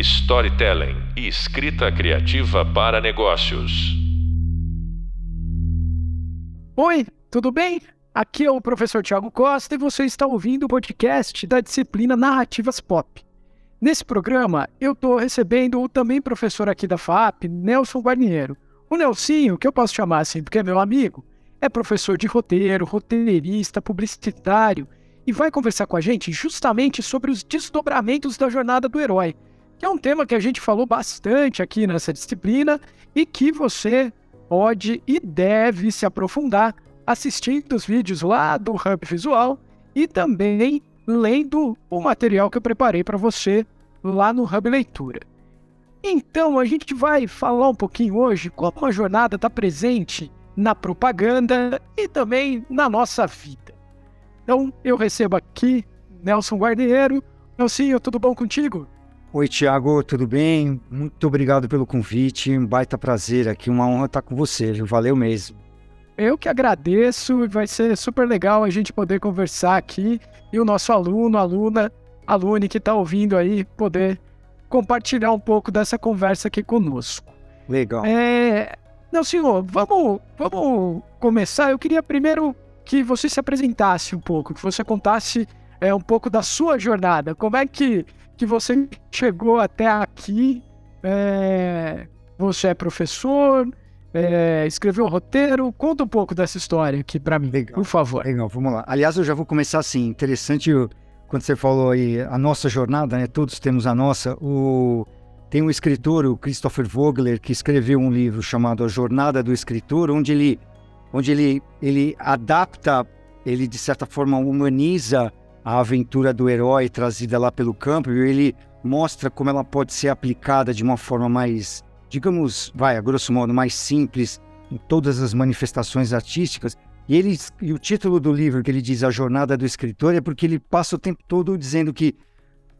storytelling e escrita criativa para negócios. Oi, tudo bem? Aqui é o professor Tiago Costa e você está ouvindo o podcast da disciplina Narrativas Pop. Nesse programa, eu estou recebendo o também professor aqui da FAP, Nelson Guarniero. O Nelsinho, que eu posso chamar assim porque é meu amigo, é professor de roteiro, roteirista, publicitário e vai conversar com a gente justamente sobre os desdobramentos da jornada do herói, que é um tema que a gente falou bastante aqui nessa disciplina e que você pode e deve se aprofundar assistindo os vídeos lá do Hub Visual e também lendo o material que eu preparei para você lá no Hub Leitura. Então, a gente vai falar um pouquinho hoje como a jornada está presente na propaganda e também na nossa vida. Então, eu recebo aqui Nelson Guarneiro. Nelsinho, tudo bom contigo? Oi, Tiago, tudo bem? Muito obrigado pelo convite. Um baita prazer aqui, uma honra estar com você, viu? Valeu mesmo. Eu que agradeço, vai ser super legal a gente poder conversar aqui e o nosso aluno, aluna, alune que está ouvindo aí poder compartilhar um pouco dessa conversa aqui conosco. Legal. É... Não, senhor, vamos, vamos começar. Eu queria primeiro que você se apresentasse um pouco, que você contasse é, um pouco da sua jornada. Como é que, que você chegou até aqui? É... Você é professor? é, escreveu o roteiro. Conta um pouco dessa história aqui para mim, Legal. por favor. Legal, vamos lá. Aliás, eu já vou começar assim. Interessante quando você falou aí a nossa jornada, né? Todos temos a nossa. O... Tem um escritor, o Christopher Vogler, que escreveu um livro chamado A Jornada do Escritor, onde ele, onde ele, ele adapta, ele de certa forma humaniza a aventura do herói trazida lá pelo campo e ele mostra como ela pode ser aplicada de uma forma mais digamos, vai, a grosso modo, mais simples em todas as manifestações artísticas. E, ele, e o título do livro que ele diz A Jornada do Escritor é porque ele passa o tempo todo dizendo que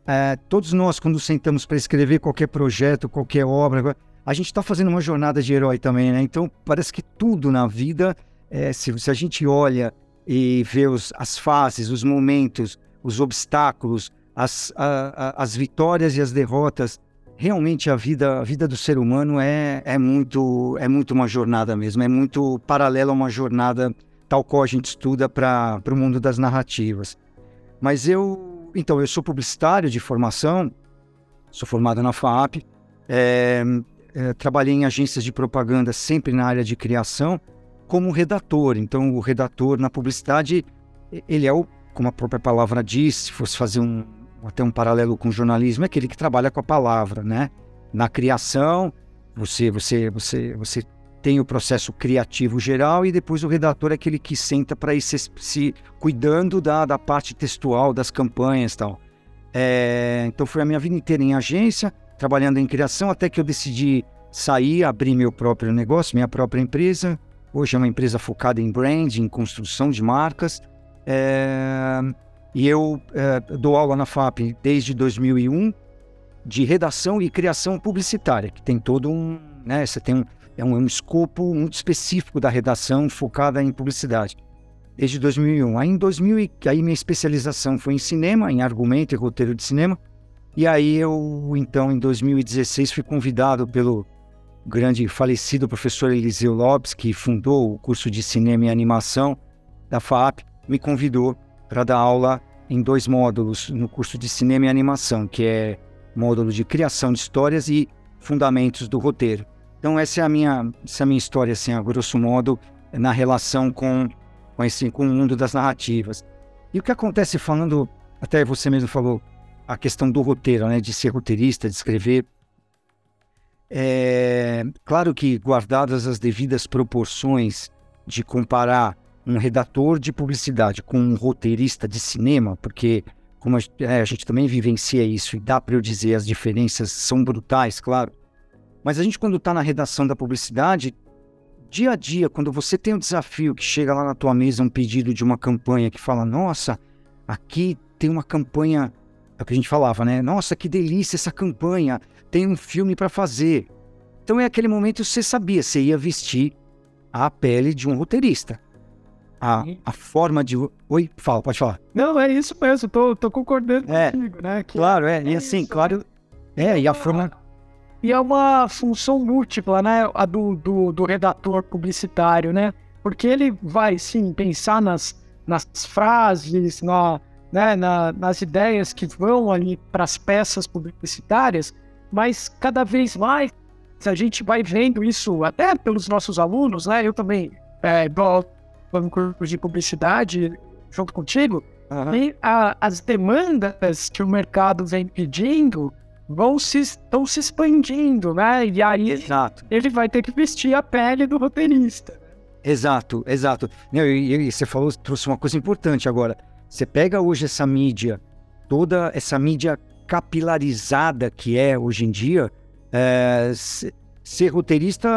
é, todos nós, quando sentamos para escrever qualquer projeto, qualquer obra, a gente está fazendo uma jornada de herói também, né? Então, parece que tudo na vida, é, se, se, a gente olha e vê os, as fases, os momentos, os obstáculos, as, a, a, as vitórias e as derrotas, realmente a vida, a vida do ser humano é, é, muito, é muito uma jornada mesmo, é muito paralela a uma jornada tal qual a gente estuda para o mundo das narrativas. Mas eu, então, eu sou publicitário de formação, sou formado na FAP, é, é, trabalhei em agências de propaganda sempre na área de criação, como redator. Então, o redator na publicidade, ele é o, como a própria palavra diz, se fosse fazer um, até um paralelo com o jornalismo, é aquele que trabalha com a palavra, né? Na criação, você, você, você, você tem o processo criativo geral e depois o redator é aquele que senta para ir se, se, cuidando da, da parte textual das campanhas e tal. É, então foi a minha vida inteira em agência, trabalhando em criação, até que eu decidi sair, abrir meu próprio negócio, minha própria empresa. Hoje é uma empresa focada em branding, construção de marcas. É, e eu é, dou aula na FAP desde 2001 de redação e criação publicitária, que tem todo um, né, você tem um, é um, é um escopo muito específico da redação focada em publicidade. Desde 2001. Aí em 2000, aí minha especialização foi em cinema, em argumento e roteiro de cinema. E aí eu, então, em 2016 fui convidado pelo grande falecido professor Eliseu Lopes, que fundou o curso de cinema e animação da FAP, me convidou para dar aula em dois módulos no curso de cinema e animação, que é módulo de criação de histórias e fundamentos do roteiro. Então essa é a minha, essa é a minha história, assim, a grosso modo, na relação com, com, esse, com o mundo das narrativas. E o que acontece falando, até você mesmo falou, a questão do roteiro, né, de ser roteirista, de escrever. É, claro que guardadas as devidas proporções de comparar um redator de publicidade com um roteirista de cinema, porque como a, é, a gente também vivencia isso e dá para eu dizer as diferenças são brutais, claro. Mas a gente quando está na redação da publicidade, dia a dia, quando você tem um desafio que chega lá na tua mesa um pedido de uma campanha que fala, nossa, aqui tem uma campanha, é o que a gente falava, né? Nossa, que delícia essa campanha, tem um filme para fazer. Então é aquele momento que você sabia, você ia vestir a pele de um roteirista a, a forma de. Oi, fala, pode falar. Não, é isso mesmo, tô, tô concordando é, contigo, né? Que claro, é. E é assim, isso. claro. É, e a forma. E é uma função múltipla, né? A do, do, do redator publicitário, né? Porque ele vai, sim, pensar nas, nas frases, na, né, na, nas ideias que vão ali para as peças publicitárias, mas cada vez mais a gente vai vendo isso até pelos nossos alunos, né? Eu também é, dou um curso de publicidade junto contigo, uhum. e a, as demandas que o mercado vem pedindo vão se, estão se expandindo, né? E aí Exato. ele vai ter que vestir a pele do roteirista. Exato, exato. Não, e, e, você falou, trouxe uma coisa importante agora. Você pega hoje essa mídia, toda essa mídia capilarizada que é hoje em dia, é, ser roteirista,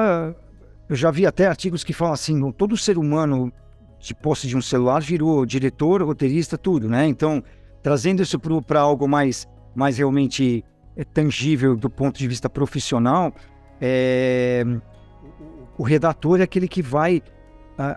eu já vi até artigos que falam assim, todo ser humano de posse de um celular virou diretor, roteirista, tudo, né? Então, trazendo isso para algo mais, mais realmente é, tangível do ponto de vista profissional, é, o redator é aquele que vai,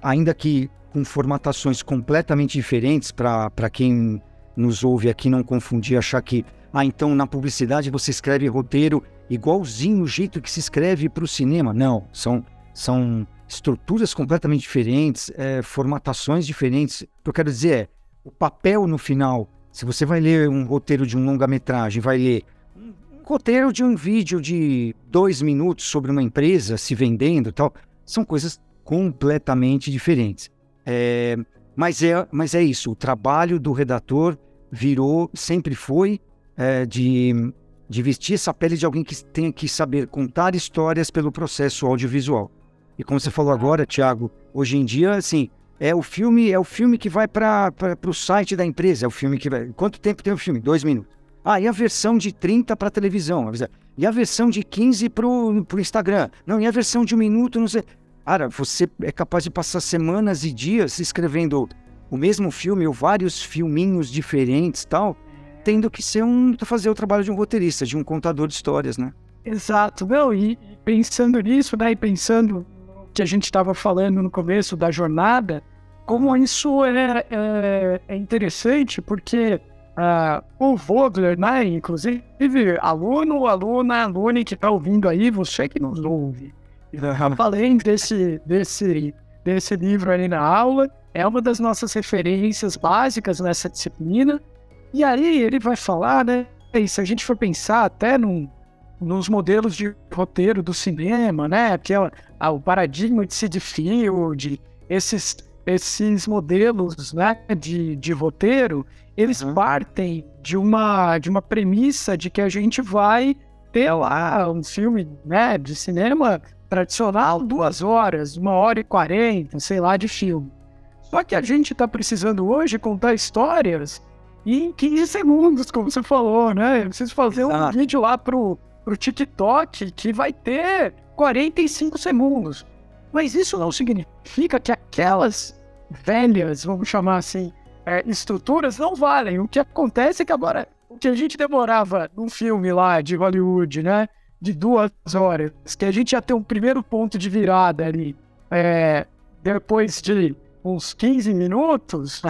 ainda que com formatações completamente diferentes, para quem nos ouve aqui não confundir, achar que, ah, então na publicidade você escreve roteiro igualzinho o jeito que se escreve para o cinema. Não, são, são estruturas completamente diferentes, é, formatações diferentes. O que eu quero dizer é, o papel no final, se você vai ler um roteiro de um longa-metragem, vai ler roteiro de um vídeo de dois minutos sobre uma empresa se vendendo tal, são coisas completamente diferentes. É, mas, é, mas é isso, o trabalho do redator virou, sempre foi, é, de, de vestir essa pele de alguém que tem que saber contar histórias pelo processo audiovisual. E como você falou agora, Thiago, hoje em dia, assim, é o filme, é o filme que vai para o site da empresa, é o filme que vai. Quanto tempo tem o filme? Dois minutos. Ah, e a versão de 30 para televisão? E a versão de 15 para o Instagram? Não, e a versão de um minuto, não sei. Cara, você é capaz de passar semanas e dias escrevendo o mesmo filme ou vários filminhos diferentes tal, tendo que ser um fazer o trabalho de um roteirista, de um contador de histórias, né? Exato, meu, e pensando nisso, né, e pensando que a gente estava falando no começo da jornada, como isso é, é, é interessante, porque Uh, o Vogler, né? Inclusive, aluno, aluna, aluna que está ouvindo aí, você que nos ouve. Falei desse, desse, desse livro ali na aula, é uma das nossas referências básicas nessa disciplina. E aí ele vai falar, né? E se a gente for pensar até num, nos modelos de roteiro do cinema, né? Que é o, o paradigma de Sid Field, esses, esses modelos né, de, de roteiro, eles uhum. partem de uma, de uma premissa de que a gente vai ter lá um filme né, de cinema tradicional, duas horas, uma hora e quarenta, sei lá, de filme. Só que a gente está precisando hoje contar histórias em 15 segundos, como você falou, né? Eu preciso fazer Exato. um vídeo lá pro, pro TikTok que vai ter 45 segundos. Mas isso não significa que aquelas velhas, vamos chamar assim, é, estruturas não valem. O que acontece é que agora, o que a gente demorava num filme lá de Hollywood, né? De duas horas, que a gente ia ter um primeiro ponto de virada ali, é, depois de uns 15 minutos,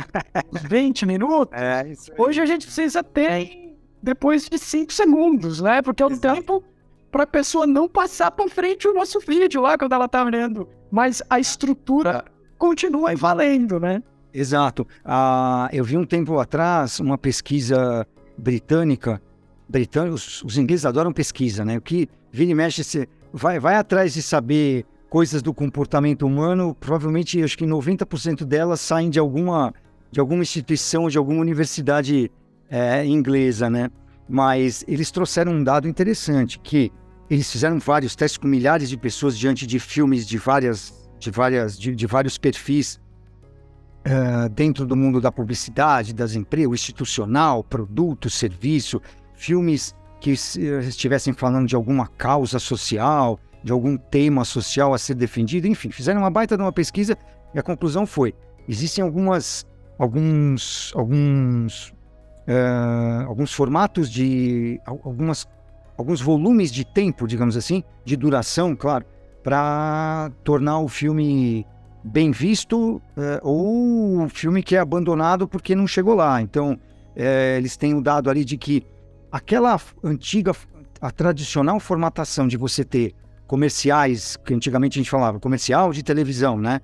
uns 20 minutos, é, hoje a gente precisa ter depois de 5 segundos, né? Porque é o tempo para a pessoa não passar para frente o nosso vídeo lá quando ela tá olhando. Mas a estrutura continua valendo, né? Exato. Ah, eu vi um tempo atrás uma pesquisa britânica. Britânicos, os ingleses adoram pesquisa, né? O que vira e mexe, você vai, vai atrás de saber coisas do comportamento humano, provavelmente acho que 90% delas saem de alguma, de alguma instituição, de alguma universidade é, inglesa, né? Mas eles trouxeram um dado interessante, que eles fizeram vários testes com milhares de pessoas diante de filmes de várias, de várias, de, de vários perfis uh, dentro do mundo da publicidade, das empresas, institucional, produto, serviço, filmes que estivessem falando de alguma causa social, de algum tema social a ser defendido, enfim, fizeram uma baita de uma pesquisa e a conclusão foi: existem algumas, alguns, alguns, uh, alguns formatos de, algumas, alguns volumes de tempo, digamos assim, de duração, claro, para tornar o filme bem visto é, ou um filme que é abandonado porque não chegou lá. Então, é, eles têm o dado ali de que aquela antiga a tradicional formatação de você ter comerciais, que antigamente a gente falava, comercial de televisão, né?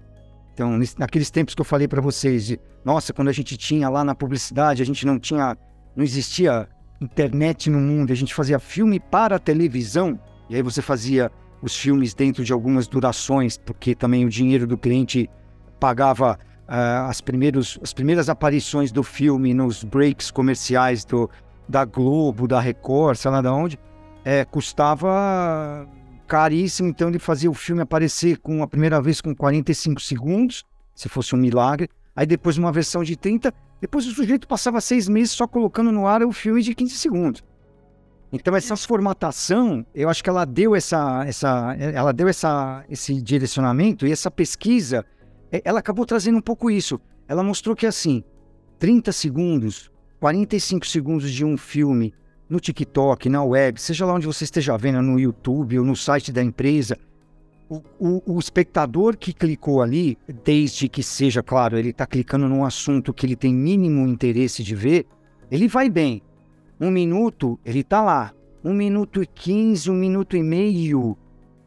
Então, naqueles tempos que eu falei para vocês, de, nossa, quando a gente tinha lá na publicidade, a gente não tinha, não existia internet no mundo, a gente fazia filme para televisão, e aí você fazia os filmes dentro de algumas durações, porque também o dinheiro do cliente pagava uh, as, primeiros, as primeiras aparições do filme nos breaks comerciais do, da Globo, da Record, sei lá de onde, é, custava caríssimo, então ele fazia o filme aparecer com a primeira vez com 45 segundos, se fosse um milagre, aí depois uma versão de 30, depois o sujeito passava seis meses só colocando no ar o filme de 15 segundos. Então essa formatação, eu acho que ela deu essa, essa, ela deu essa, esse direcionamento e essa pesquisa, ela acabou trazendo um pouco isso. Ela mostrou que assim, 30 segundos, 45 segundos de um filme no TikTok, na web, seja lá onde você esteja vendo, no YouTube ou no site da empresa, o, o, o espectador que clicou ali, desde que seja, claro, ele está clicando num assunto que ele tem mínimo interesse de ver, ele vai bem. Um minuto, ele está lá. Um minuto e quinze, um minuto e meio,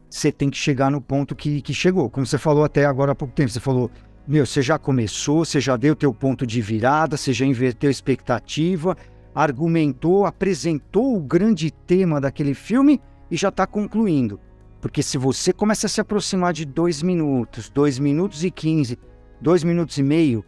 você tem que chegar no ponto que, que chegou. Como você falou até agora há pouco tempo, você falou, meu, você já começou, você já deu teu ponto de virada, você já inverteu expectativa, argumentou, apresentou o grande tema daquele filme e já está concluindo. Porque se você começa a se aproximar de dois minutos, dois minutos e quinze, dois minutos e meio,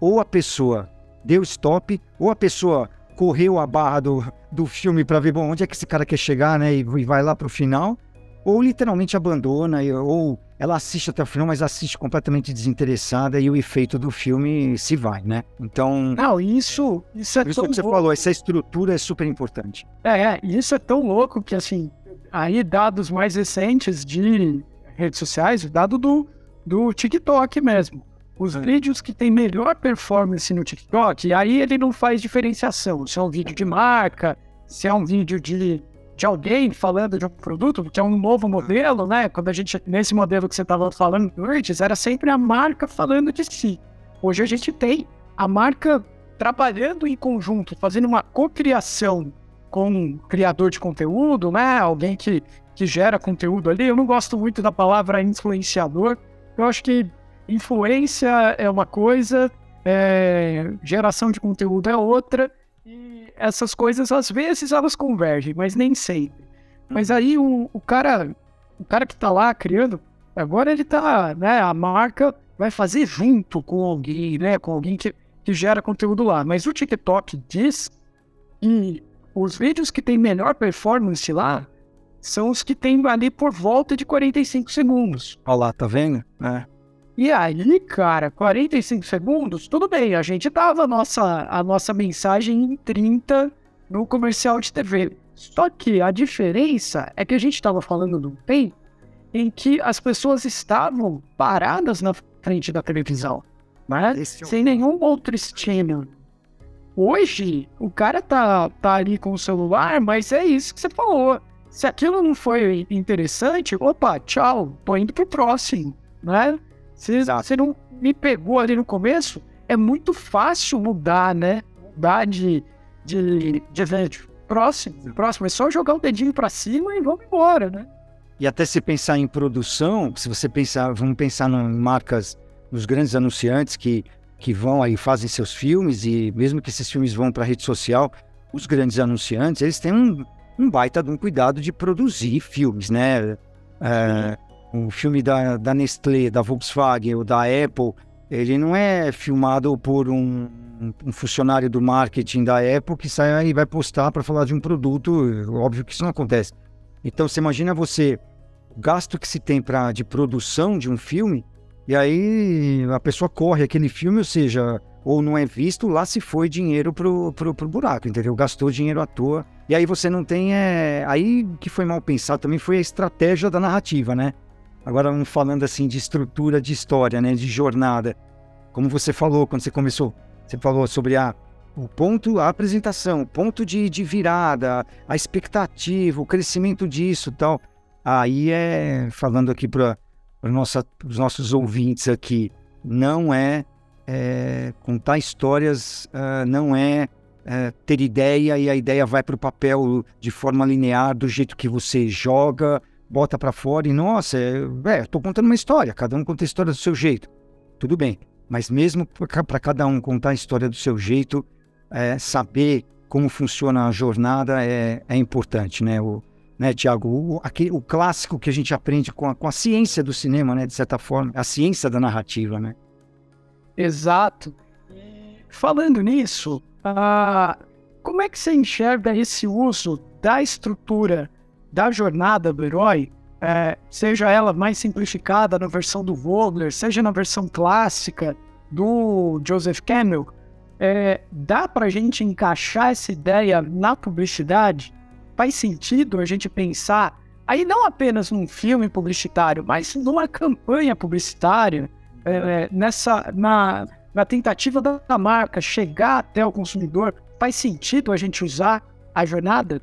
ou a pessoa deu stop, ou a pessoa correu a barra do, do filme para ver bom, onde é que esse cara quer chegar, né? E, vai lá para o final, ou literalmente abandona, ou ela assiste até o final, mas assiste completamente desinteressada e o efeito do filme se vai, né? Então. Não, isso, isso é isso tão que você louco. falou, essa estrutura é super importante. É, é, isso é tão louco que, assim, aí dados mais recentes de redes sociais, o dado do, do TikTok mesmo. Os É. vídeos que têm melhor performance no TikTok, aí ele não faz diferenciação. Se é um vídeo de marca, se é um vídeo de, de alguém falando de um produto, que é um novo modelo, né? Quando a gente, nesse modelo que você estava falando antes, era sempre a marca falando de si. Hoje a gente tem a marca trabalhando em conjunto, fazendo uma cocriação com um criador de conteúdo, né? Alguém que, que gera conteúdo ali. Eu não gosto muito da palavra influenciador. Eu acho que influência é uma coisa, é, geração de conteúdo é outra. E essas coisas, às vezes, elas convergem, mas nem sempre. Mas aí o, o cara, o cara que tá lá criando, agora ele tá, né? A marca vai fazer junto com alguém, né? Com alguém que, que gera conteúdo lá. Mas o TikTok diz que os vídeos que têm melhor performance lá são os que têm ali por volta de 45 segundos. Olha lá, tá vendo? É. E aí, cara, 45 segundos, tudo bem, a gente dava a nossa, a nossa mensagem em 30 no comercial de TV. Só que a diferença é que a gente estava falando de um tempo em que as pessoas estavam paradas na frente da televisão, né? Esse é Sem nenhum outro estímulo. Hoje, o cara tá, tá ali com o celular, mas é isso que você falou. Se aquilo não foi interessante, opa, tchau, tô indo pro próximo, né? Se você não me pegou ali no começo, é muito fácil mudar, né? Mudar de, de, de vídeo. Próximo, próximo. É só jogar o dedinho pra cima e vamos embora, né? E até se pensar em produção, se você pensar, vamos pensar em marcas, nos grandes anunciantes que, que vão aí, fazem seus filmes, e mesmo que esses filmes vão para a rede social, os grandes anunciantes, eles têm um, um baita de um cuidado de produzir filmes, né? É, o filme da, da Nestlé, da Volkswagen ou da Apple, ele não é filmado por um, um funcionário do marketing da Apple que sai e vai postar para falar de um produto. Óbvio que isso não acontece. Então você imagina você, o gasto que se tem pra, de produção de um filme, e aí a pessoa corre aquele filme, ou seja, ou não é visto, lá se foi dinheiro pro, pro, pro buraco, entendeu? Gastou dinheiro à toa. E aí você não tem. É... Aí que foi mal pensado também foi a estratégia da narrativa, né? Agora falando assim de estrutura de história, né? De jornada. Como você falou quando você começou, você falou sobre a, o ponto, a apresentação, o ponto de, de virada, a expectativa, o crescimento disso tal. Aí é, falando aqui para os nossos ouvintes aqui, não é, é contar histórias, ah, não é, é, ter ideia e a ideia vai para o papel de forma linear, do jeito que você joga, bota para fora e, nossa, é, estou contando uma história, cada um conta a história do seu jeito. Tudo bem, mas mesmo para cada um contar a história do seu jeito, é, saber como funciona a jornada é, é importante, né? O, né, Tiago? O, o clássico que a gente aprende com a, com a ciência do cinema, né? De certa forma, a ciência da narrativa, né? Exato. Falando nisso, ah, como é que você enxerga esse uso da estrutura da jornada do herói, é, seja ela mais simplificada na versão do Vogler, seja na versão clássica do Joseph Campbell, é, dá para a gente encaixar essa ideia na publicidade? Faz sentido a gente pensar aí não apenas num filme publicitário, mas numa campanha publicitária, é, nessa na, na tentativa da marca chegar até o consumidor, faz sentido a gente usar a jornada?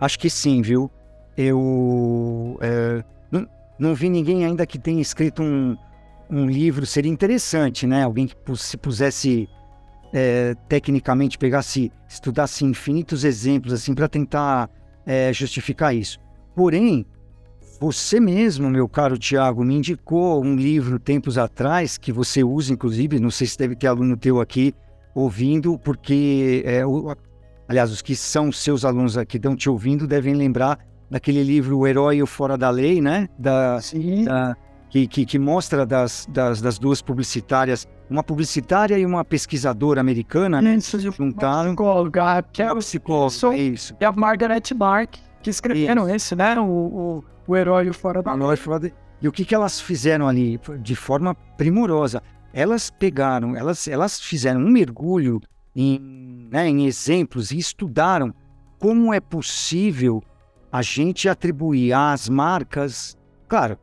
Acho que sim, viu? Eu é, não, não, vi ninguém ainda que tenha escrito um, um livro, seria interessante, né? Alguém que se pusesse é, tecnicamente, pegasse, estudasse infinitos exemplos assim para tentar é, justificar isso. Porém, você mesmo, meu caro Tiago, me indicou um livro tempos atrás que você usa, inclusive, não sei se deve ter aluno teu aqui ouvindo, porque, é, o, aliás, os que são seus alunos aqui estão te ouvindo devem lembrar daquele livro O Herói e o Fora da Lei, né? Da, Sim. Da, que, que, que, mostra das, das, das, duas publicitárias, uma publicitária e uma pesquisadora americana, né? Juntaram. Psicóloga, que é o psicóloga, é isso. E a Margaret Mark, que escreveram isso. esse, né? O, o o herói fora da lei. E o que, que elas fizeram ali de forma primorosa? Elas pegaram, elas, elas fizeram um mergulho em, né, em exemplos e estudaram como é possível a gente atribuir às marcas. Claro,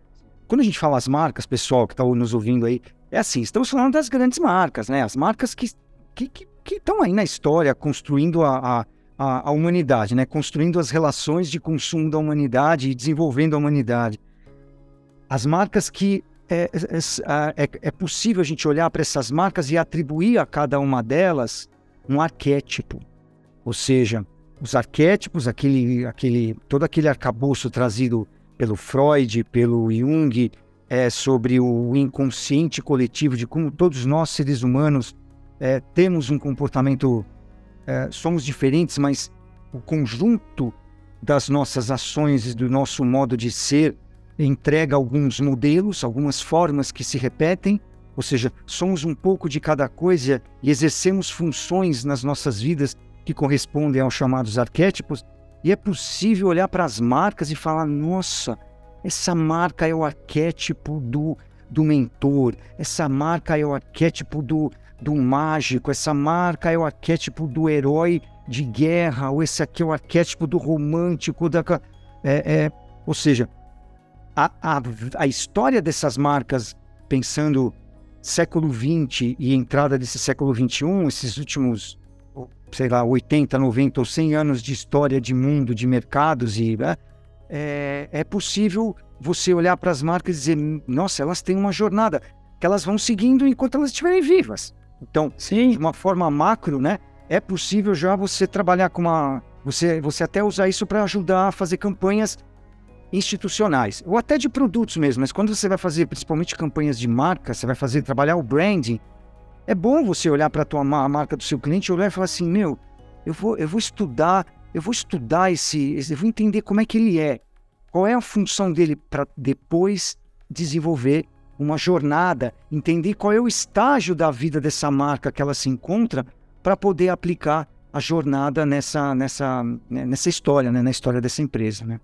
quando a gente fala as marcas, pessoal que está nos ouvindo aí, é assim, estamos falando das grandes marcas, né? As marcas que estão aí na história, construindo a, a a, a, humanidade, né? construindo as relações de consumo da humanidade e desenvolvendo a humanidade. As marcas que é, é, é, é possível a gente olhar para essas marcas e atribuir a cada uma delas um arquétipo. Ou seja, os arquétipos, aquele, aquele, todo aquele arcabouço trazido pelo Freud, pelo Jung, é, sobre o inconsciente coletivo, de como todos nós, seres humanos, é, temos um comportamento é, somos diferentes, mas o conjunto das nossas ações e do nosso modo de ser entrega alguns modelos, algumas formas que se repetem, ou seja, somos um pouco de cada coisa e exercemos funções nas nossas vidas que correspondem aos chamados arquétipos, e é possível olhar para as marcas e falar: nossa, essa marca é o arquétipo do, do mentor, essa marca é o arquétipo do, do mágico, essa marca é o arquétipo do herói de guerra, ou esse aqui é o arquétipo do romântico, da, é, é, ou seja, a, a, a história dessas marcas, pensando século XX e entrada desse século XXI, esses últimos, sei lá, 80, 90 ou 100 anos de história de mundo, de mercados, e né, é, é possível você olhar para as marcas e dizer, nossa, elas têm uma jornada que elas vão seguindo enquanto elas estiverem vivas. Então, Sim. de uma forma macro, né, é possível já você trabalhar com uma. Você, você até usar isso para ajudar a fazer campanhas institucionais, ou até de produtos mesmo, mas quando você vai fazer principalmente campanhas de marca, você vai fazer trabalhar o branding, é bom você olhar para a marca do seu cliente, olhar e falar assim, meu, eu vou, eu vou estudar, eu vou estudar esse, eu vou entender como é que ele é, qual é a função dele para depois desenvolver uma jornada, entender qual é o estágio da vida dessa marca que ela se encontra para poder aplicar a jornada nessa, nessa, né, nessa história, né? na história dessa empresa. Né?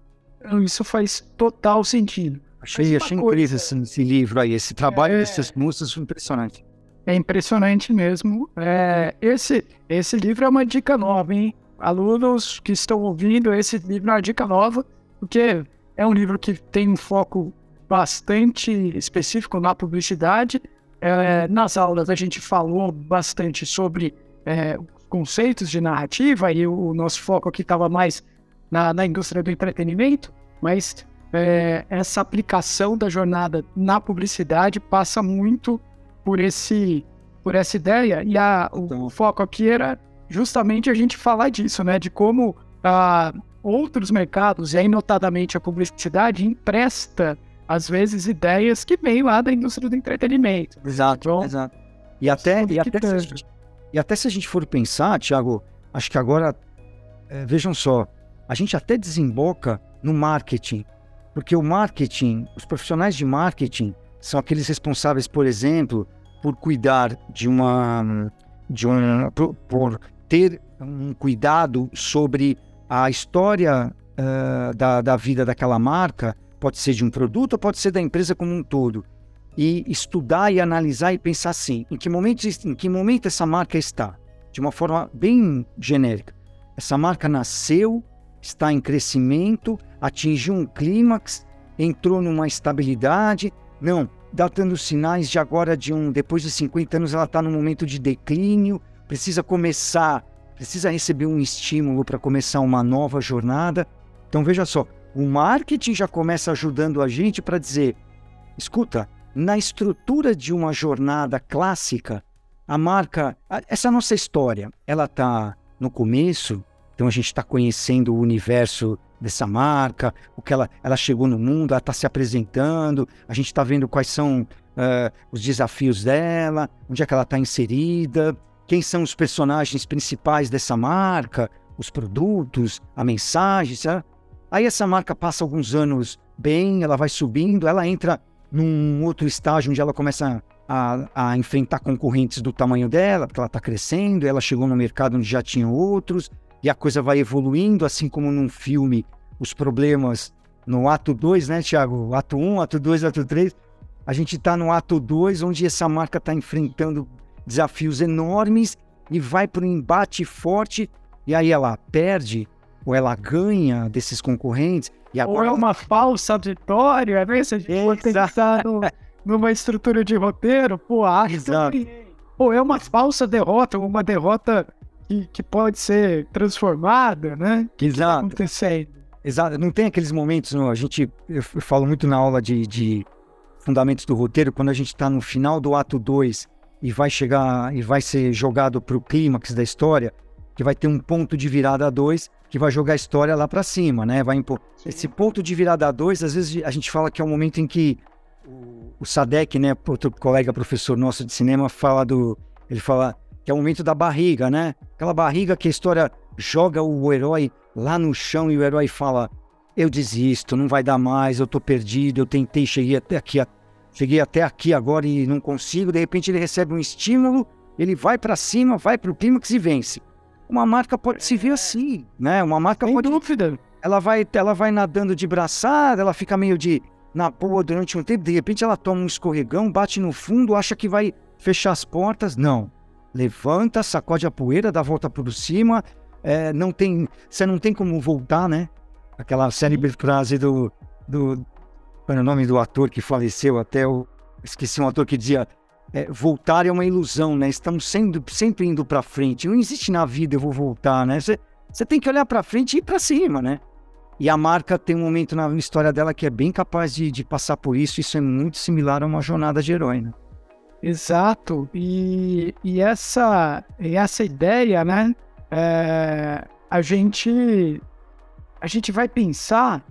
Isso faz total sentido. Achei, achei incrível esse, esse, livro aí, esse trabalho é... desses foi impressionante. É impressionante mesmo. É, esse, esse livro é uma dica nova, hein? Alunos que estão ouvindo, esse livro é uma dica nova, porque é um livro que tem um foco bastante específico na publicidade. É, nas aulas a gente falou bastante sobre é, conceitos de narrativa e o, nosso foco aqui estava mais na, na, indústria do entretenimento, mas é, essa aplicação da jornada na publicidade passa muito por esse por essa ideia e a, o, o foco aqui era justamente a gente falar disso, né? De como ah, outros mercados, e aí notadamente a publicidade, empresta, às vezes, ideias que vêm lá da indústria do entretenimento. Exato, Então, exato. E até, e, até se a e até se a gente for pensar, Thiago, acho que agora, eh, vejam só, a gente até desemboca no marketing, porque o marketing, os profissionais de marketing são aqueles responsáveis, por exemplo, por cuidar de uma, de um, por, por ter um cuidado sobre a história eh, da, da vida daquela marca, pode ser de um produto ou pode ser da empresa como um todo e estudar e analisar e pensar assim, em que momento, em que momento essa marca está? De uma forma bem genérica. Essa marca nasceu, está em crescimento, atingiu um clímax, entrou numa estabilidade. Não, dá dando sinais de agora de um, depois de 50 anos ela está num momento de declínio, precisa começar, precisa receber um estímulo para começar uma nova jornada. Então veja só, o marketing já começa ajudando a gente para dizer, escuta, na estrutura de uma jornada clássica, a marca, essa nossa história, ela está no começo, então a gente está conhecendo o universo dessa marca, o que ela, ela chegou no mundo, ela está se apresentando, a gente está vendo quais são eh, os desafios dela, onde é que ela está inserida, quem são os personagens principais dessa marca, os produtos, a mensagem, sabe? Aí essa marca passa alguns anos bem, ela vai subindo, ela entra num outro estágio onde ela começa a, a enfrentar concorrentes do tamanho dela, porque ela está crescendo, ela chegou no mercado onde já tinha outros, e a coisa vai evoluindo, assim como num filme, os problemas no ato 2, né, Thiago? Ato 1, um, ato 2, ato 3. A gente está no ato 2, onde essa marca está enfrentando desafios enormes e vai para um embate forte, e aí ela perde ou ela ganha desses concorrentes. E Ou agora é uma falsa vitória, né? Se a gente for pensar no- numa estrutura de roteiro, pô, acho que. Ou é uma falsa derrota, uma derrota que, que pode ser transformada, né? Que está Exato. acontecendo. Exato, não tem aqueles momentos, não, a gente, eu falo muito na aula de, de fundamentos do roteiro, quando a gente está no final do ato 2 e vai chegar, e vai ser jogado para o clímax da história, que vai ter um ponto de virada 2, que vai jogar a história lá para cima, né? Vai impor... Esse ponto de virada 2, às vezes a gente fala que é o momento em que o, o Sadek, né, outro colega professor nosso de cinema, fala do, ele fala que é o momento da barriga, né? Aquela barriga que a história joga o herói lá no chão e o herói fala: Eu desisto, não vai dar mais, eu tô perdido, eu tentei, cheguei até aqui, cheguei até aqui agora e não consigo. De repente ele recebe um estímulo, ele vai para cima, vai pro clímax e vence. Uma marca pode se ver assim, né? Uma marca Sem pode dúvida. ela vai, ela vai nadando de braçada, ela fica meio de na boa durante um tempo, de repente ela toma um escorregão, bate no fundo, acha que vai fechar as portas. Não. Levanta, sacode a poeira, dá a volta por cima. é, não tem, você não tem como voltar, né? Aquela célebre frase do, do qual era o nome do ator que faleceu até eu esqueci um ator que dizia é, voltar é uma ilusão, né? Estamos sendo, sempre indo para frente. Não existe na vida eu vou voltar, né? Você você tem que olhar para frente e ir para cima, né? E a marca tem um momento na história dela que é bem capaz de, de passar por isso. Isso é muito similar a uma jornada de herói, né? Exato. E, e, essa, e essa ideia, né? é, a gente a gente vai pensar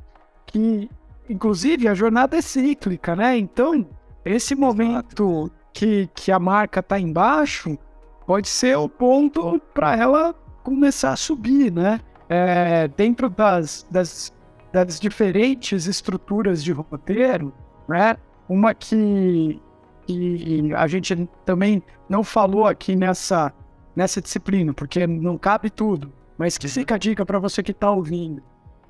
que, inclusive, a jornada é cíclica, né? Então, esse momento que, que a marca está embaixo pode ser o ponto para ela começar a subir, né? É, dentro das, das, das diferentes estruturas de roteiro, né? Uma que, que a gente também não falou aqui nessa, nessa disciplina, porque não cabe tudo, mas que fica a dica para você que está ouvindo,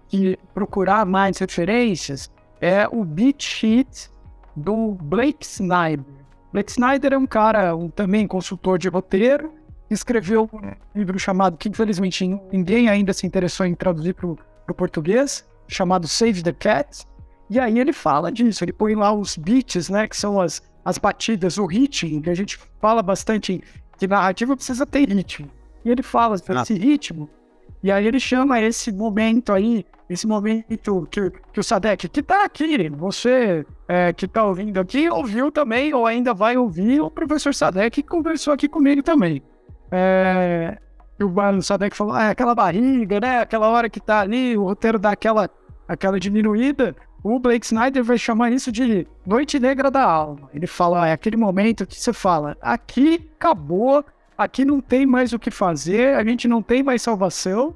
que procurar mais referências, é o beat sheet do Blake Snyder. Blake Snyder é um cara, um, também consultor de roteiro, escreveu um livro chamado, que infelizmente ninguém ainda se interessou em traduzir para o português, chamado Save the Cat. E aí ele fala disso, ele põe lá os beats, né, que são as, as batidas, o ritmo, que a gente fala bastante que narrativa precisa ter ritmo. E ele fala esse ritmo, e aí ele chama esse momento aí, esse momento que, que o Sadek, que tá aqui, você é, que tá ouvindo aqui, ouviu também, ou ainda vai ouvir, o professor Sadek conversou aqui comigo também. É, o Sadek falou, ah, é aquela barriga, né? Aquela hora que tá ali, o roteiro dá aquela, aquela diminuída. O Blake Snyder vai chamar isso de noite negra da alma. Ele fala, ah, é aquele momento que você fala, aqui acabou, aqui não tem mais o que fazer, a gente não tem mais salvação,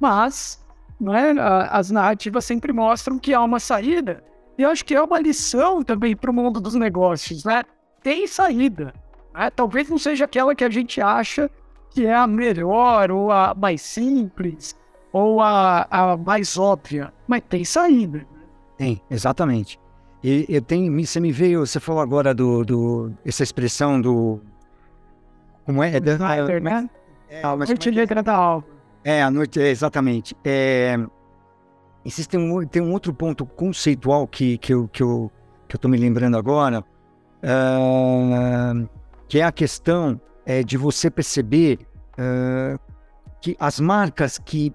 mas não é, as narrativas sempre mostram que há uma saída. E eu acho que é uma lição também para o mundo dos negócios, né? Tem saída. Né? Talvez não seja aquela que a gente acha que é a melhor, ou a mais simples, ou a, a mais óbvia, mas tem saída. Tem, exatamente. E eu tenho, você me veio, você falou agora do, do essa expressão do como é? é da, Snyder, né? É, a noite negra da alma. É, a noite, é, exatamente. É, existe um, tem um outro ponto conceitual que, que, eu, que, eu, que eu tô me lembrando agora, uh, que é a questão é, de você perceber uh, que as marcas que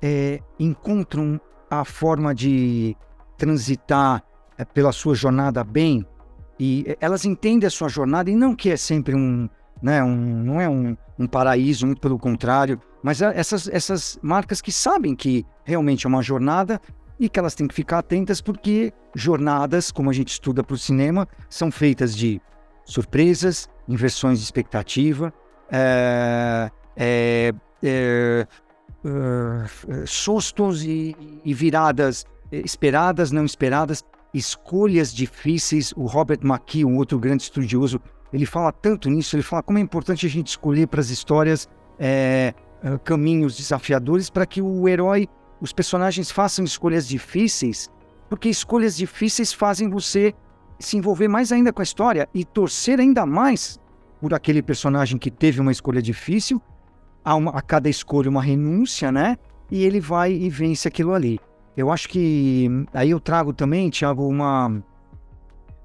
é, encontram a forma de transitar é, pela sua jornada bem e elas entendem a sua jornada e não que é sempre um, né, um não é um, um paraíso, muito pelo contrário, mas é, essas, essas marcas que sabem que realmente é uma jornada e que elas têm que ficar atentas porque jornadas, como a gente estuda para o cinema, são feitas de surpresas, inversões de expectativa, é, é, é, e, e viradas esperadas, não esperadas, escolhas difíceis. O Robert McKee, um outro grande estudioso, ele fala tanto nisso, ele fala como é importante a gente escolher para as histórias é, caminhos desafiadores para que o herói, os personagens façam escolhas difíceis, porque escolhas difíceis fazem você se envolver mais ainda com a história e torcer ainda mais por aquele personagem que teve uma escolha difícil, a, uma, a cada escolha uma renúncia, né? E ele vai e vence aquilo ali. Eu acho que aí eu trago também, Thiago, uma,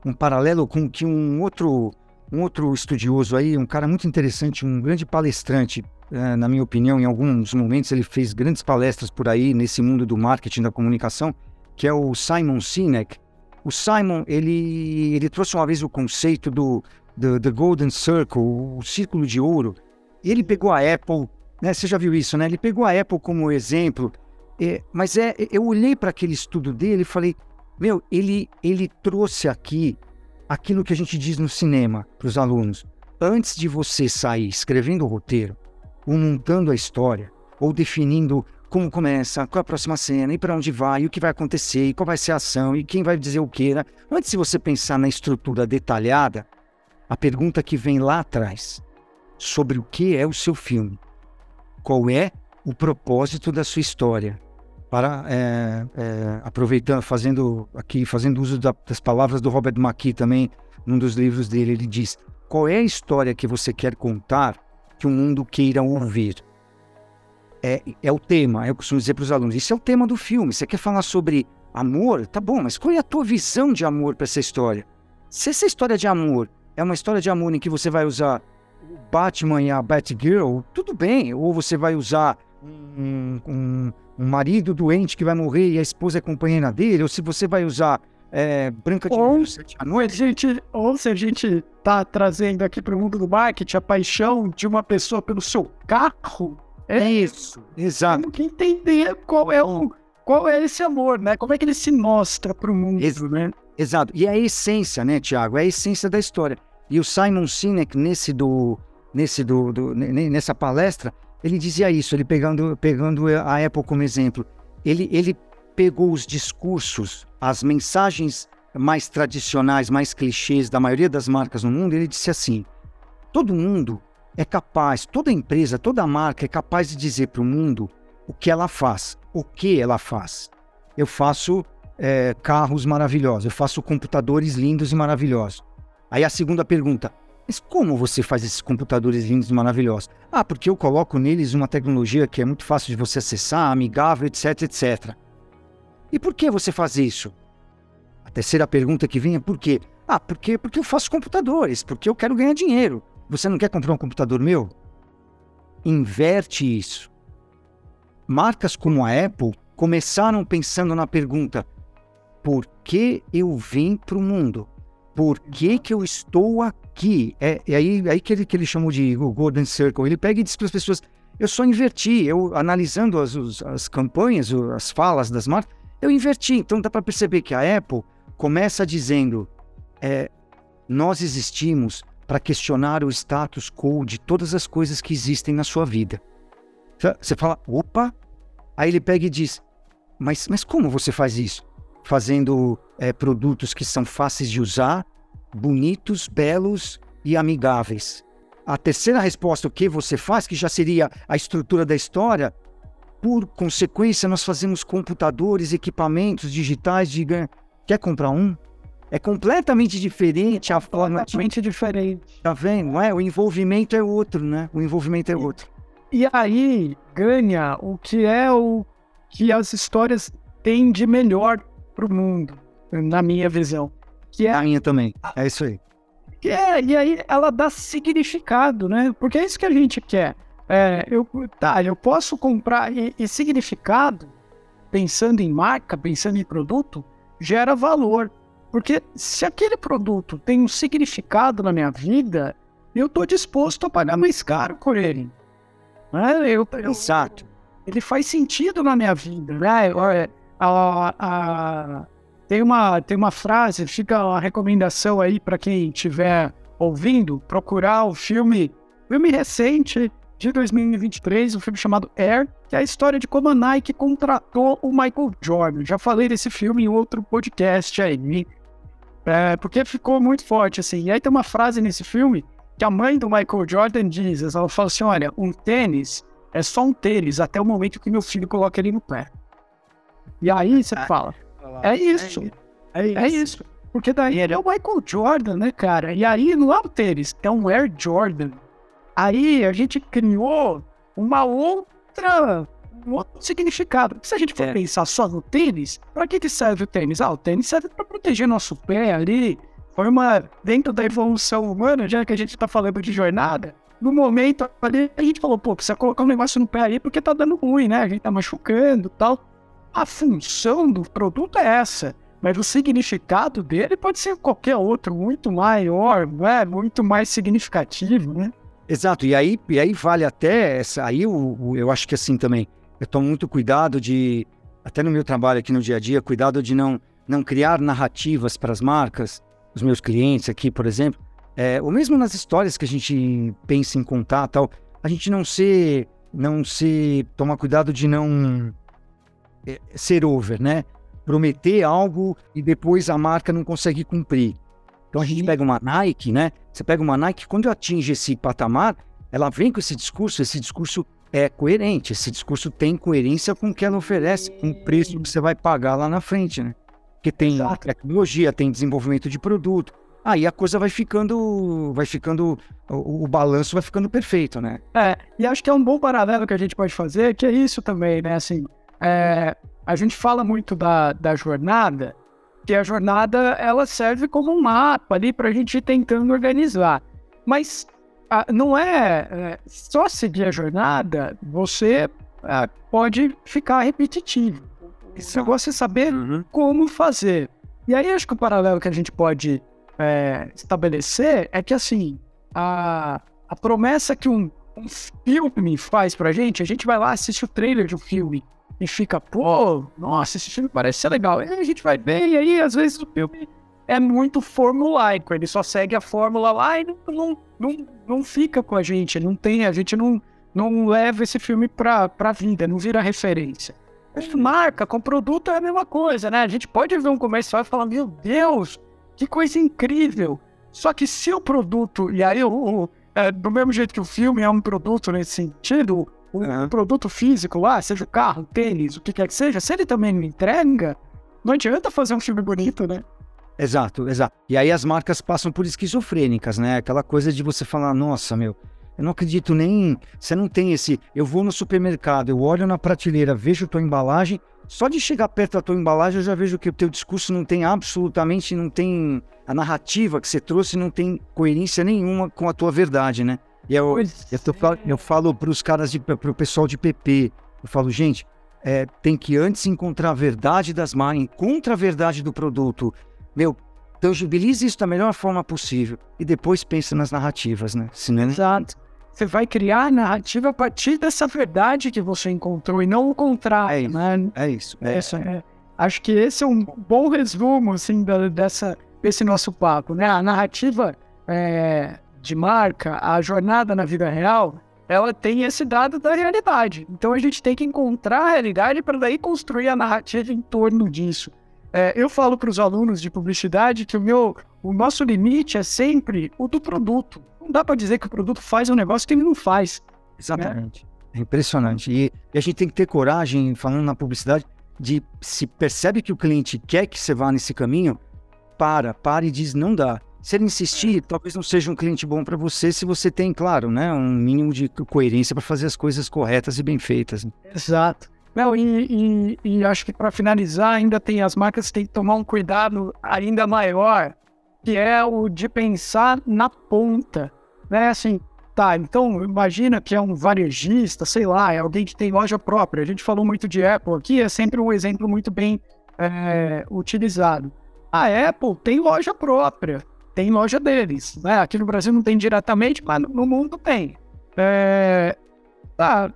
um paralelo com que um outro, um outro estudioso aí, um cara muito interessante, um grande palestrante, é, na minha opinião, em alguns momentos ele fez grandes palestras por aí nesse mundo do marketing da comunicação, que é o Simon Sinek. O Simon, ele, ele trouxe uma vez o conceito do the, the Golden Circle, o círculo de ouro. Ele pegou a Apple, né? Você já viu isso, né? Ele pegou a Apple como exemplo. É, mas é, eu olhei para aquele estudo dele e falei, meu, ele, ele trouxe aqui aquilo que a gente diz no cinema para os alunos. Antes de você sair escrevendo o roteiro, ou montando a história, ou definindo como começa, qual é a próxima cena, e para onde vai, e o que vai acontecer, e qual vai ser a ação, e quem vai dizer o que. Né? Antes de você pensar na estrutura detalhada, a pergunta que vem lá atrás, sobre o que é o seu filme, qual é o propósito da sua história, para é, é, aproveitando, fazendo aqui, fazendo uso da, das palavras do Robert McKee também, num dos livros dele, ele diz: qual é a história que você quer contar que o mundo queira ouvir? É, é o tema, eu costumo dizer para os alunos: isso é o tema do filme. Você quer falar sobre amor? Tá bom, mas qual é a tua visão de amor para essa história? Se essa história de amor é uma história de amor em que você vai usar o Batman e a Batgirl, tudo bem. Ou você vai usar um, um, um marido doente que vai morrer e a esposa é companheira dele, ou se você vai usar é, Branca de ou, à noite. Gente, ou se a gente tá trazendo aqui para o mundo do marketing a paixão de uma pessoa pelo seu carro, é isso. Exato. Temos que entender qual é o qual é esse amor, né? Como é que ele se mostra para o mundo, Ex né? Exato. E é a essência, né, Tiago? É a essência da história. E o Simon Sinek, nesse do, nesse do, do, nessa palestra, ele dizia isso, ele pegando, pegando a Apple como exemplo. Ele, ele pegou os discursos, as mensagens mais tradicionais, mais clichês da maioria das marcas no mundo, ele disse assim: todo mundo é capaz, toda empresa, toda marca é capaz de dizer para o mundo o que ela faz, o que ela faz. Eu faço é, carros maravilhosos, eu faço computadores lindos e maravilhosos. Aí a segunda pergunta: mas como você faz esses computadores lindos e maravilhosos? Ah, porque eu coloco neles uma tecnologia que é muito fácil de você acessar, amigável, etc, etc. E por que você faz isso? A terceira pergunta que vem é por quê? Ah, porque, porque eu faço computadores, porque eu quero ganhar dinheiro. Você não quer comprar um computador meu? Inverte isso. Marcas como a Apple começaram pensando na pergunta: por que eu vim para o mundo? Por que, que eu estou aqui? É, é aí, é aí que, ele, que ele chamou de Golden Circle. Ele pega e diz para as pessoas: Eu só inverti, eu analisando as, as campanhas, as falas das marcas, eu inverti. Então dá para perceber que a Apple começa dizendo: é, nós existimos para questionar o status quo de todas as coisas que existem na sua vida. Você fala, opa! Aí ele pega e diz: mas, mas como você faz isso? Fazendo é, produtos que são fáceis de usar, bonitos, belos e amigáveis. A terceira resposta, o que você faz, que já seria a estrutura da história, por consequência, nós fazemos computadores, equipamentos digitais de Quer comprar um? É completamente diferente a forma. Completamente diferente. Tá vendo? Não é? O envolvimento é outro, né? O envolvimento é outro. E aí ganha o que é o que as histórias têm de melhor pro mundo, na minha visão. Que é a minha também. É isso aí. É, e aí ela dá significado, né? Porque é isso que a gente quer. É, eu, tá, eu posso comprar e, e significado, pensando em marca, pensando em produto, gera valor. Porque se aquele produto tem um significado na minha vida, eu estou disposto a pagar mais caro por ele. Né? Eu, eu, Exato. Ele faz sentido na minha vida. Né? A, a, tem uma, tem uma frase, fica a recomendação aí para quem estiver ouvindo, procurar o filme, filme recente de 2023, um filme chamado Air, que é a história de como a Nike contratou o Michael Jordan. Já falei desse filme em outro podcast aí, é, porque ficou muito forte, assim. E aí tem uma frase nesse filme que a mãe do Michael Jordan diz, ela fala assim, olha, um tênis é só um tênis até o momento que meu filho coloca ele no pé. E aí você ah, fala, é isso. É, é isso. É isso. Porque daí ele é o Michael Jordan, né, cara? E aí não é o tênis, é um Air Jordan. Aí a gente criou uma outra, um outro significado. Se a gente for é. pensar só no tênis, para que, que serve o tênis? Ah, o tênis serve para proteger nosso pé ali. Foi uma. Dentro da evolução humana, já que a gente tá falando de jornada, no momento ali a gente falou, pô, precisa colocar um negócio no pé aí porque tá dando ruim, né? A gente tá machucando e tal. A função do produto é essa mas o significado dele pode ser qualquer outro, muito maior, né? muito mais significativo, né? Exato, e aí, e aí vale até essa. Aí eu, eu acho que assim também, eu tomo muito cuidado de, até no meu trabalho aqui no dia a dia, cuidado de não, não criar narrativas para as marcas, os meus clientes aqui, por exemplo, é, ou mesmo nas histórias que a gente pensa em contar tal, a gente não ser, não ser, tomar cuidado de não ser over, né? prometer algo e depois a marca não consegue cumprir. Então a gente pega uma Nike, né? Você pega uma Nike, quando atinge esse patamar, ela vem com esse discurso, esse discurso é coerente, esse discurso tem coerência com o que ela oferece, com o preço que você vai pagar lá na frente, né? Porque tem Exato. tecnologia, tem desenvolvimento de produto. Aí a coisa vai ficando, vai ficando, o, o, balanço vai ficando perfeito, né? É, e acho que é um bom paralelo que a gente pode fazer, que é isso também, né? Assim, é, a gente fala muito da, da jornada, que a jornada ela serve como um mapa ali para a gente ir tentando organizar. Mas a, não é, é, só seguir a jornada, você é, pode ficar repetitivo. Esse negócio é saber uhum. como fazer. E aí acho que o paralelo que a gente pode é, estabelecer é que assim, a, a promessa que um, um filme faz pra gente, a gente vai lá assistir o trailer de um filme e fica, pô, nossa, esse filme parece ser legal. E a gente vai ver, e aí às vezes o filme é muito formulaico, ele só segue a fórmula lá e não, não, não, não fica com a gente, não tem, a gente não, não leva esse filme pra, pra vida, não vira referência. Marca com produto é a mesma coisa, né? A gente pode ver um comercial e falar, meu Deus, que coisa incrível. Só que se o produto, e aí o, o é, do mesmo jeito que o filme é um produto nesse sentido, o uhum. produto físico lá, seja o carro, o tênis, o que quer que seja, se ele também não entrega, não adianta fazer um filme bonito, né? Exato, exato. E aí as marcas passam por esquizofrênicas, né? Aquela coisa de você falar, nossa, meu, eu não acredito nem. Você não tem esse. Eu vou no supermercado, eu olho na prateleira, vejo tua embalagem. Só de chegar perto da tua embalagem, eu já vejo que o teu discurso não tem absolutamente, não tem. A narrativa que você trouxe não tem coerência nenhuma com a tua verdade, né? E eu, eu, tô, eu falo para os caras, para o pessoal de PP, eu falo, gente, é, tem que antes encontrar a verdade das marcas, encontra a verdade do produto. Meu, tangibilize isso da melhor forma possível e depois pensa nas narrativas, né? Senão... Exato. Você vai criar a narrativa a partir dessa verdade que você encontrou e não o contrário, É isso. né? É isso. É, Essa é- acho que esse é um bom resumo assim, dessa, desse nosso papo. Né? A narrativa é, de marca, a jornada na vida real, ela tem esse dado da realidade. Então a gente tem que encontrar a realidade para daí construir a narrativa em torno disso. É, eu falo para os alunos de publicidade que o meu, o nosso limite é sempre o do produto. Não dá para dizer que o produto faz um negócio que ele não faz. Exatamente. É impressionante. E, e a gente tem que ter coragem, falando na publicidade, de se percebe que o cliente quer que você vá nesse caminho, para, para e diz não dá. Se ele insistir, talvez não seja um cliente bom para você, se você tem, claro, né, um mínimo de co- coerência para fazer as coisas corretas e bem feitas. Exato. Não, e, e- e acho que para finalizar, ainda tem as marcas que têm que tomar um cuidado ainda maior, que é o de pensar na ponta. Né? Assim, tá, então imagina que é um varejista, sei lá, é alguém que tem loja própria. A gente falou muito de Apple aqui, é sempre um exemplo muito bem é, utilizado. A Apple tem loja própria, tem loja deles. Né? Aqui no Brasil não tem diretamente, mas no- mundo tem. É, tá,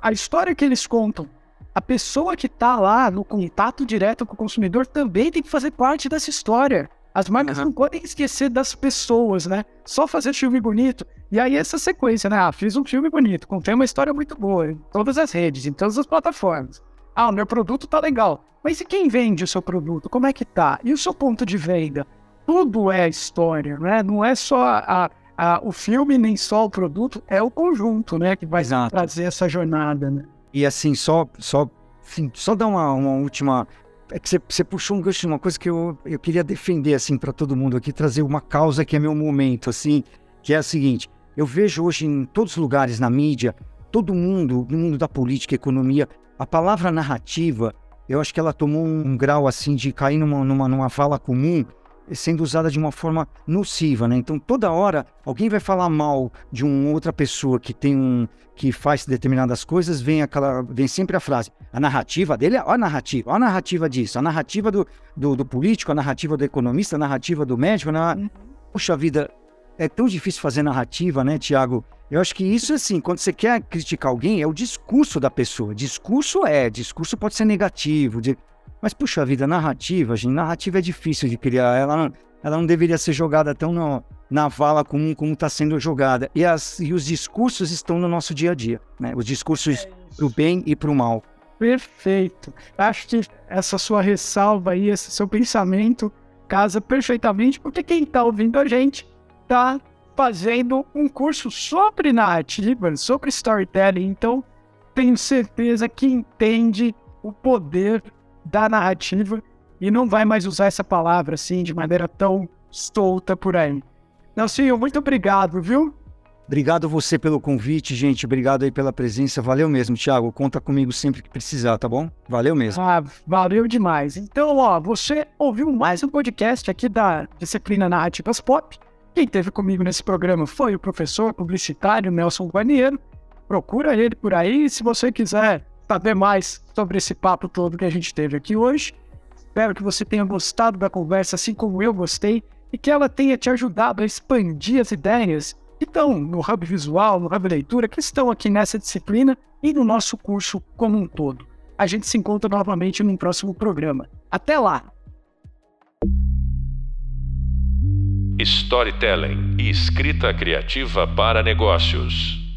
a história que eles contam, a pessoa que está lá no contato direto com o consumidor também tem que fazer parte dessa história. As marcas Uhum. não podem esquecer das pessoas, né? Só fazer filme bonito. E aí essa sequência, né? Ah, fiz um filme bonito, contei uma história muito boa em todas as redes, em todas as plataformas. Ah, o meu produto tá legal. Mas e quem vende o seu produto? Como é que tá? E o seu ponto de venda? Tudo é história, né? Não é só a, a- o filme, nem só o produto, é o conjunto, né? Que vai Exato. trazer essa jornada, né? E assim, só, só, enfim, só dar uma, uma última. É que você, você puxou um gancho de uma coisa que eu, eu queria defender, assim, para todo mundo aqui, trazer uma causa que é meu momento, assim, que é a seguinte: eu vejo hoje em todos os lugares na mídia, todo mundo, no mundo da política, economia, a palavra narrativa, eu acho que ela tomou um grau, assim, de cair numa, numa, numa fala comum, sendo usada de uma forma nociva, né? Então toda hora alguém vai falar mal de uma outra pessoa que tem um que faz determinadas coisas, vem aquela vem sempre a frase, a narrativa dele, ó a narrativa, ó a narrativa disso, a narrativa do, do, do político, a narrativa do economista, a narrativa do médico, na... Puxa vida, é tão difícil fazer narrativa, né, Tiago? Eu acho que isso, assim, quando você quer criticar alguém, é o discurso da pessoa. Discurso é, discurso pode ser negativo, de- mas, puxa vida, narrativa, gente, narrativa é difícil de criar. Ela não, ela não deveria ser jogada tão no- na vala comum como está sendo jogada. E, as, e os discursos estão no nosso dia a dia, né? Os discursos pro bem e pro mal. Perfeito. Acho que essa sua ressalva aí, esse seu pensamento casa perfeitamente, porque quem está ouvindo a gente está fazendo um curso sobre narrativa, sobre storytelling. Então, tenho certeza que entende o poder da narrativa e não vai mais usar essa palavra assim de maneira tão solta por aí. Nelsinho, muito obrigado, viu? Obrigado você pelo convite, gente. Obrigado aí pela presença. Valeu mesmo, Tiago. Conta comigo sempre que precisar, tá bom? Valeu mesmo. Ah, valeu demais. Então, ó, você ouviu mais um podcast aqui da disciplina Narrativas Pop. Quem teve comigo nesse programa foi o professor publicitário Nelson Guarniero. Procura ele por aí se você quiser saber mais sobre esse papo todo que a gente teve aqui hoje. Espero que você tenha gostado da conversa, assim como eu gostei, e que ela tenha te ajudado a expandir as ideias que estão no Hub Visual, no Hub Leitura, que estão aqui nessa disciplina e no nosso curso como um todo. A gente se encontra novamente num próximo programa. Até lá! Storytelling e escrita criativa para negócios.